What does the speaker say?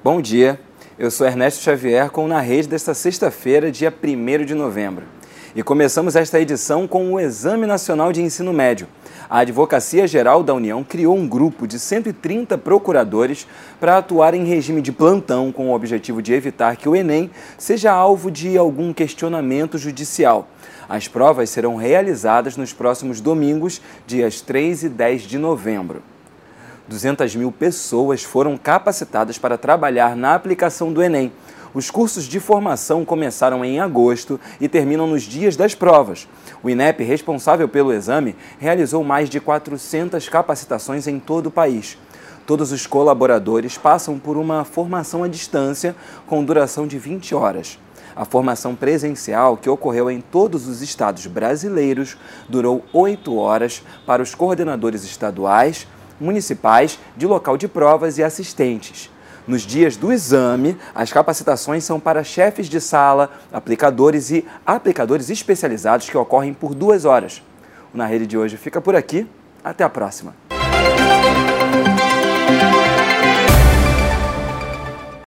Bom dia, eu sou Ernesto Xavier com Na Rede desta sexta-feira, dia 1 de novembro. E começamos esta edição com o Exame Nacional de Ensino Médio. A Advocacia Geral da União criou um grupo de 130 procuradores para atuar em regime de plantão com o objetivo de evitar que o Enem seja alvo de algum questionamento judicial. As provas serão realizadas nos próximos domingos, dias 3 e 10 de novembro. 200 mil pessoas foram capacitadas para trabalhar na aplicação do Enem. Os cursos de formação começaram em agosto e terminam nos dias das provas. O INEP, responsável pelo exame, realizou mais de 400 capacitações em todo o país. Todos os colaboradores passam por uma formação à distância com duração de 20 horas. A formação presencial, que ocorreu em todos os estados brasileiros, durou oito horas para os coordenadores estaduais, municipais, de local de provas e assistentes. Nos dias do exame, as capacitações são para chefes de sala, aplicadores e aplicadores especializados que ocorrem por duas horas. O Na Rede de hoje fica por aqui. Até a próxima.